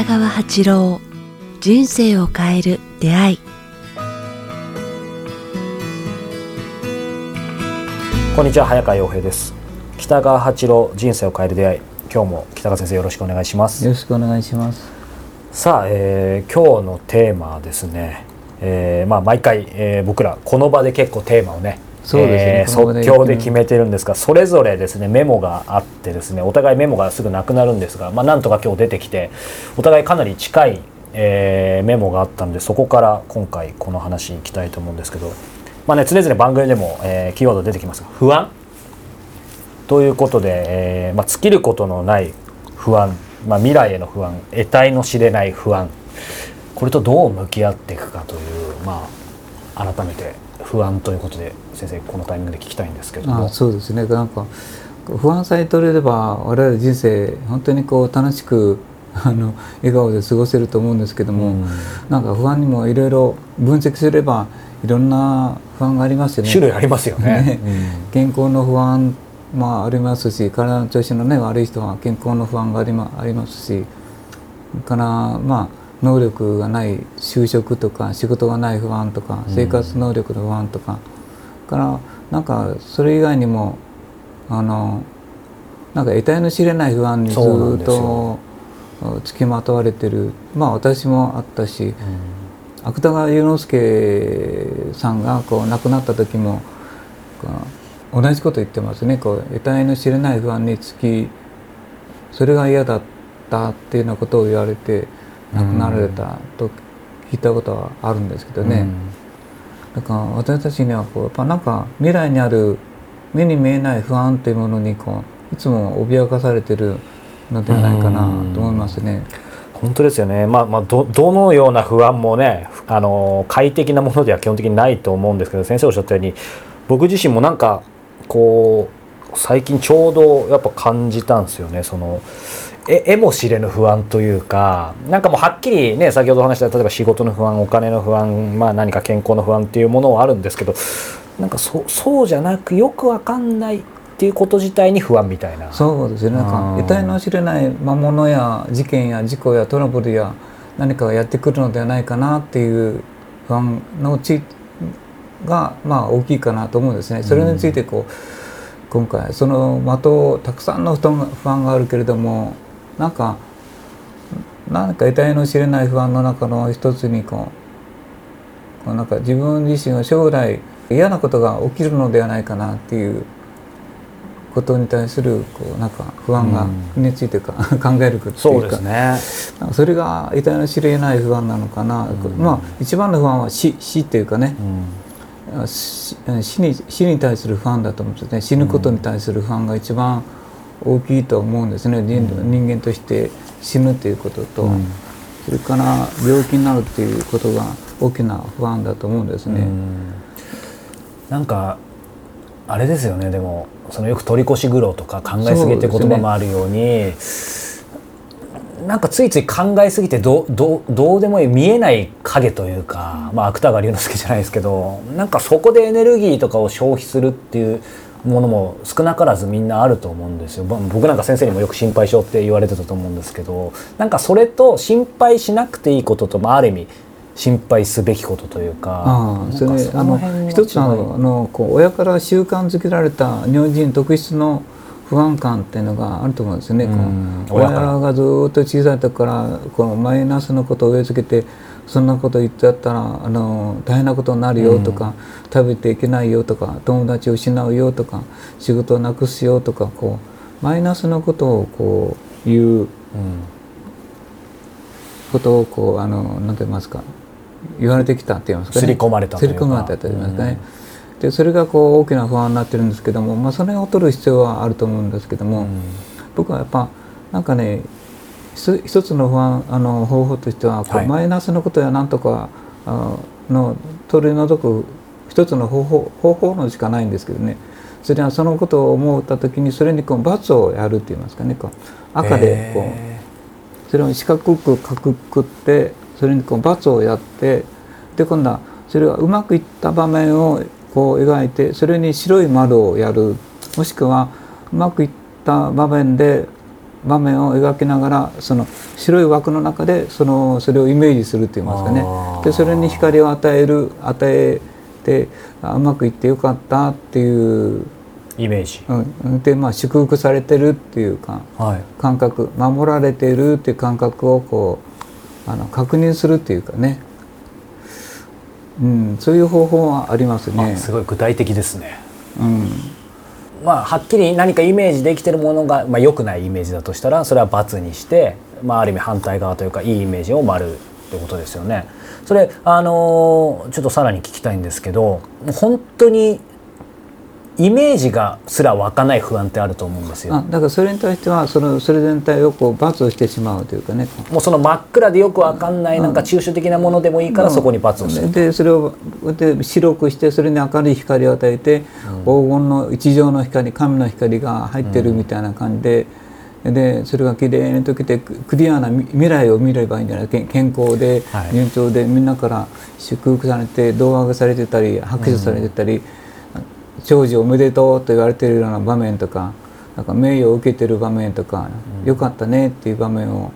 北川八郎人生を変える出会い。こんにちは早川洋平です。北川八郎人生を変える出会い。今日も北川先生よろしくお願いします。よろしくお願いします。さあ、えー今日のテーマはですね、えーまあ毎回、えー僕らこの場で結構テーマをねそうですね。えー即興で決めてるんですがそれぞれですねメモがあってですねお互いメモがすぐなくなるんですが、まあ、なんとか今日出てきてお互いかなり近い、えーメモがあったのでそこから今回この話いきたいと思うんですけど、まあね、常々番組でも、えーキーワード出てきますが不安。ということで、えーまあ、尽きることのない不安、まあ、未来への不安。得体の知れない不安。これとどう向き合っていくかという、まあ、改めて不安ということで先生このタイミングで聞きたいんですけども。あそうですね。なんか不安さえ取れれば我々人生本当にこう楽しく あの笑顔で過ごせると思うんですけども、うん。なんか不安にもいろいろ分析すればいろんな不安がありますよね。種類ありますよね。ね。健康の不安もありますし体の調子の、ね、悪い人は健康の不安があり,、まありますしからまあ能力がない就職とか仕事がない不安とかうん。生活能力の不安とか、からなんかそれ以外にもあのなんか得体の知れない不安にずっと付きまとわれてる。まあ私もあったしうん。芥川龍之介さんがこう亡くなった時も同じこと言ってますね。こう得体の知れない不安につきそれが嫌だったっていうようなことを言われて亡くなられたと聞いたことはあるんですけどね、だから私たちにはこうやっぱなんか未来にある目に見えない不安というものにこういつも脅かされてるのではないかなと思いますね。本当ですよね、まあまあ、どどのような不安もねあの快適なものでは基本的にないと思うんですけど先生おっしゃったように僕自身もなんかこう最近ちょうどやっぱ感じたんですよね。そのええも知れぬ不安というかなんかもうはっきりね先ほどお話した例えば仕事の不安お金の不安、まあ、何か健康の不安っていうものはあるんですけどなんかそそうじゃなくよくわかんないっていうこと自体に不安みたいな。そうですねなんあかー得体の知れない魔物や事件や事故やトラブルや何かがやってくるのではないかなっていう不安のうちがまあ大きいかなと思うんですね。それについてこう、今回その的をたくさんの不安があるけれどもなんか何か得体の知れない不安の中の一つにこうこうなんか自分自身は将来嫌なことが起きるのではないかなっていうことに対するこうなんか不安がうん。についてか 考えるっていうか。そうですね。それが得体の知れない不安なのかな、うん。まあ一番の不安は死死っていうかね。うん。死死に死に対する不安だと思うんですね。死ぬことに対する不安が一番大きいと思うんですね。人うん。人間として死ぬっていうことと、うん。それから病気になるっていうことが大きな不安だと思うんですね。うん。なんかあれですよね。でもそのよく取り越し苦労とか考えすぎって言葉もあるようになんかついつい考えすぎてどうどうどうでもいい見えない影というか、まあ、芥川龍之介じゃないですけどなんかそこでエネルギーとかを消費するっていうものも少なからずみんなあると思うんですよ。ぼ僕なんか先生にもよく心配性って言われてたと思うんですけどなんかそれと心配しなくていいことと、まあ、ある意味心配すべきことというかそれあの一つのあのこう親から習慣づけられた日本人特質の不安感っていうのがあると思うんですよね。こうん。う親がずっと小さい時からこのマイナスのことを植え付けてそんなこと言ってやったらあの大変なことになるよとか、食べていけないよとか友達を失うよとか仕事をなくすよとかこうマイナスのことをこう言ううん。ことをこうあの何て言いますか言われてきたって言いますかね。刷り込まれたというか。刷り込まれたと言いますかね、でそれがこう大きな不安になってるんですけども、まあ、それを取る必要はあると思うんですけども、僕はやっぱなんかね一つの不安あの方法としてはこう、はい。マイナスのことやなんとかあの取り除く一つの方法方法のしかないんですけどね。それはそのことを思った時にそれにこう罰をやるって言いますかねこう赤でこう。へそれを四角く角くってそれにこう×をやってで今度はそれがうまくいった場面をこう描いてそれに白い丸をやる。もしくはうまくいった場面で場面を描きながらその白い枠の中でそのそれをイメージするって言いますかね。でそれに光を与える与えてうまくいってよかったっていうイメージ、うん、でまあ祝福されてるっていうか、はい、感覚守られてるっていう感覚をこうあの確認するっていうかね、うん、そういう方法はありますね。すごい具体的ですね。うんまあ、はっきり何かイメージできてるものが、まあ、良くないイメージだとしたらそれは×にして、まあ、ある意味反対側というかいいイメージを丸ってことですよね。それあのちょっとさらに聞きたいんですけど本当にイメージがすら湧かない不安ってあると思うんですよ。だからそれに対してはそのそれ全体をこう罰をしてしまうというかね。もうその真っ暗でよくわかんないなんか抽象的なものでもいいからそこに罰をする。でそれをで白くしてそれに明るい光を与えて、黄金の一条の光神の光が入ってるみたいな感じで、でそれがきれいに溶けてクリアな未来を見ればいいんじゃない？健康で順調で、みんなから祝福されて動画がされてたり拍手されてたり、長寿おめでとうと言われてるような場面とかなんか名誉を受けてる場面とか、うん、よかったねっていう場面を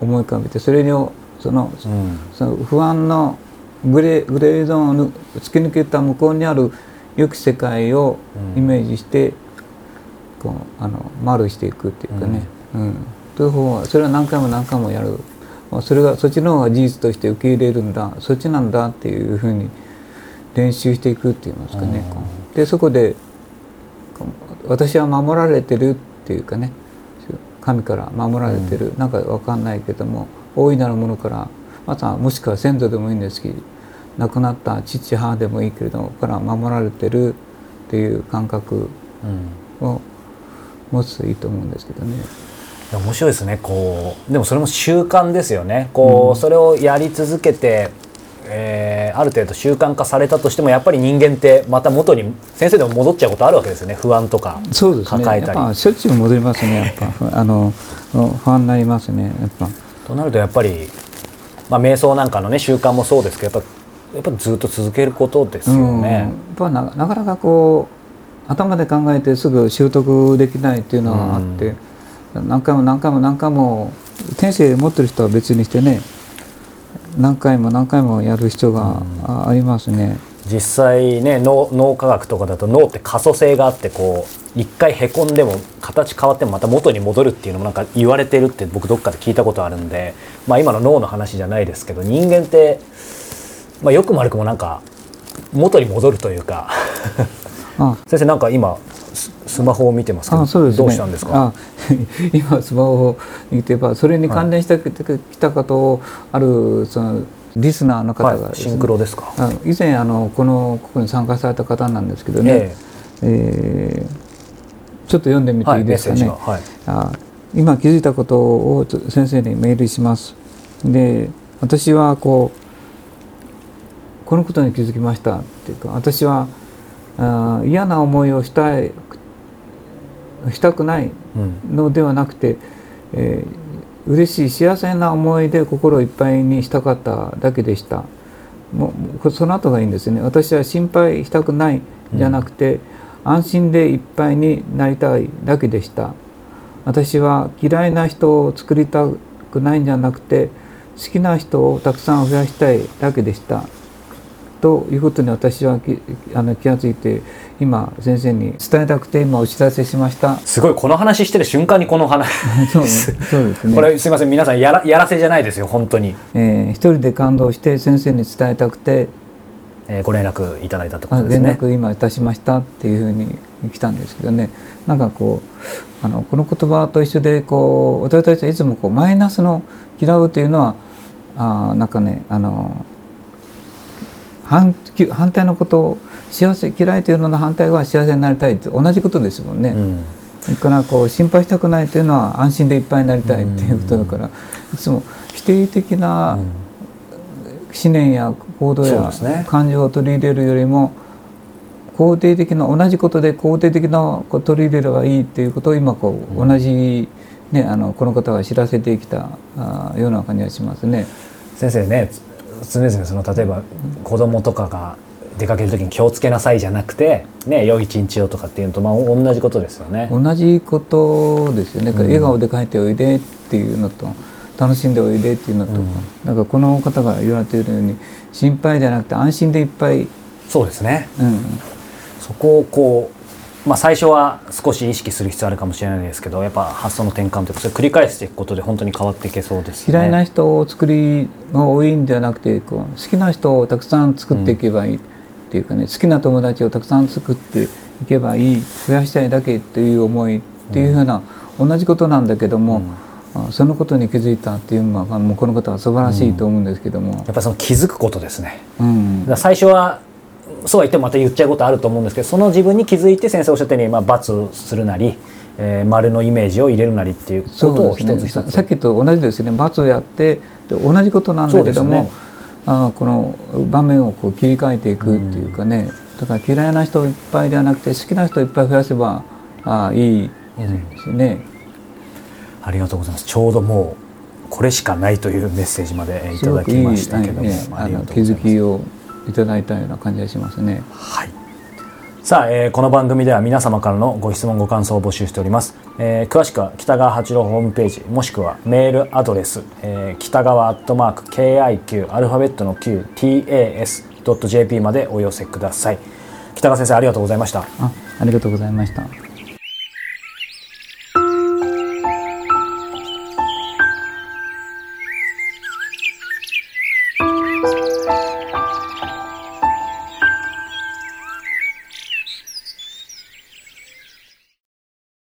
思い浮かべてそれをそのうん、その不安のグレグレーゾーンを突き抜けた向こうにある良き世界をイメージして、こうあの丸していくっていうかね、うん、という方はそれは何回も何回もやる。それがそっちの方が事実として受け入れるんだ。そっちなんだっていうふうに練習していくって言いますかね。でそこで私は守られてるっていうかね神から守られてる、うん、なんか分かんないけども大いなるものからまたもしくは先祖でもいいんですけど亡くなった父母でもいいけれどもから守られてるっていう感覚を持つといいと思うんですけどね。面白いですね。こうでもそれも習慣ですよね。こう、うん、それをやり続けてえー、ある程度習慣化されたとしてもやっぱり人間ってまた元に先生でも戻っちゃうことあるわけですよね。不安とかそうですね。抱えたり。やっぱしょっちゅう戻りますね。やっぱあの不安になりますね。やっぱ。となるとやっぱり、まあ、瞑想なんかのね習慣もそうですけどやっぱやっぱずっと続けることですよね、やっぱななかなかこう頭で考えてすぐ習得できないっていうのがあって、何回も何回も何回も天性持ってる人は別にしてね何回も何回もやる必要がありますね。実際ね脳脳科学とかだと脳って可塑性があってこう一回へこんでも形変わってもまた元に戻るっていうのもなんか言われてるって僕どっかで聞いたことあるんで、まあ、今の脳の話じゃないですけど人間って、まあ、よくも悪くもなんか元に戻るというか。先生なんか今スマホを見てますけどそうです、ね、どうしたんですか？今スマホを見てばそれに関連してきたことをあるそのリスナーの方が、ね、シンクロですか？以前あのこのここに参加された方なんですけどね、えー、えー、ちょっと読んでみていいですかね、はい、あ今気づいたことを先生にメールします。で私はこうこのことに気づきましたっていうか私はあ嫌な思いをしたいしたくないのではなくて、うんえー、嬉しい幸せな思いで心いっぱいにしたかっただけでした。もうその後がいいんですね。私は心配したくないじゃなくて、うん、安心でいっぱいになりたいだけでした。私は嫌いな人を作りたくないんじゃなくて好きな人をたくさん増やしたいだけでした。ということに私はあの気が付いて今先生に伝えたくて今お知らせしました。すごいこの話してる瞬間にこの話。そうそうですね。これすいません皆さんやらやらせじゃないですよ本当に、えー、一人で感動して先生に伝えたくて、えー、ご連絡いただいたってことですね。連絡今いたしましたっていうふうに来たんですけどね。なんかこうあのこの言葉と一緒でこう私たちはいつもこうマイナスの嫌うというのはあなんかねあの反反対のことを幸せ嫌いというのの反対は幸せになりたいって同じことですもんね。うん、だからこう心配したくないというのは安心でいっぱいになりたいっていうことだから、いつも否定的な思念や行動や感情を取り入れるよりも肯定的な同じことで肯定的なこ取り入れればいいっていうことを今こう同じ、ね、あのこの方が知らせてきたあような感じがしますね。先生ね常々その例えば子供とかが出かける時に気をつけなさいじゃなくてね良い一日をとかっていうのとまあ同じことですよね。同じことですよね、笑顔で帰っておいでっていうのと楽しんでおいでっていうのと、なんかこの方が言われているように心配じゃなくて安心でいっぱい、そうですね。うん、そこをこう、まあ、最初は少し意識する必要あるかもしれないですけどやっぱ発想の転換というかそれ繰り返していくことで本当に変わっていけそうですね。嫌いな人を作りが多いんじゃなくてこう好きな人をたくさん作っていけばいいっていうかね、好きな友達をたくさん作っていけばいい増やしたいだけっていう思いっていうふうな、同じことなんだけども、あそのことに気づいたっていうのはもうこの方は素晴らしいと思うんですけどもや、っぱりその気づくことですね。うん最初はそうは言ってもまた言っちゃうことあると思うんですけどその自分に気づいて先生おっしゃったように、まあ、×するなり、えー丸のイメージを入れるなりっていうことを一つ一つ。ささっきと同じですね罰をやってで同じことなんだけども、ね。あこの場面をこう切り替えていくっていうかね、だから嫌いな人いっぱいではなくて好きな人いっぱい増やせばあいいですね。ありがとうございます。ちょうどもうこれしかないというメッセージまでえーいただきましたけども、いいはいねありがあの気とうございます。づきをいただいたような感じがしますね。はい。さあ、えーこの番組では皆様からのご質問ご感想を募集しております、えー詳しくは北川八郎ホームページもしくはメールアドレス、えー北川アットマーク KIQ アルファベットの QTAS.jp までお寄せください北川先生ありがとうございましたあありがとうございました。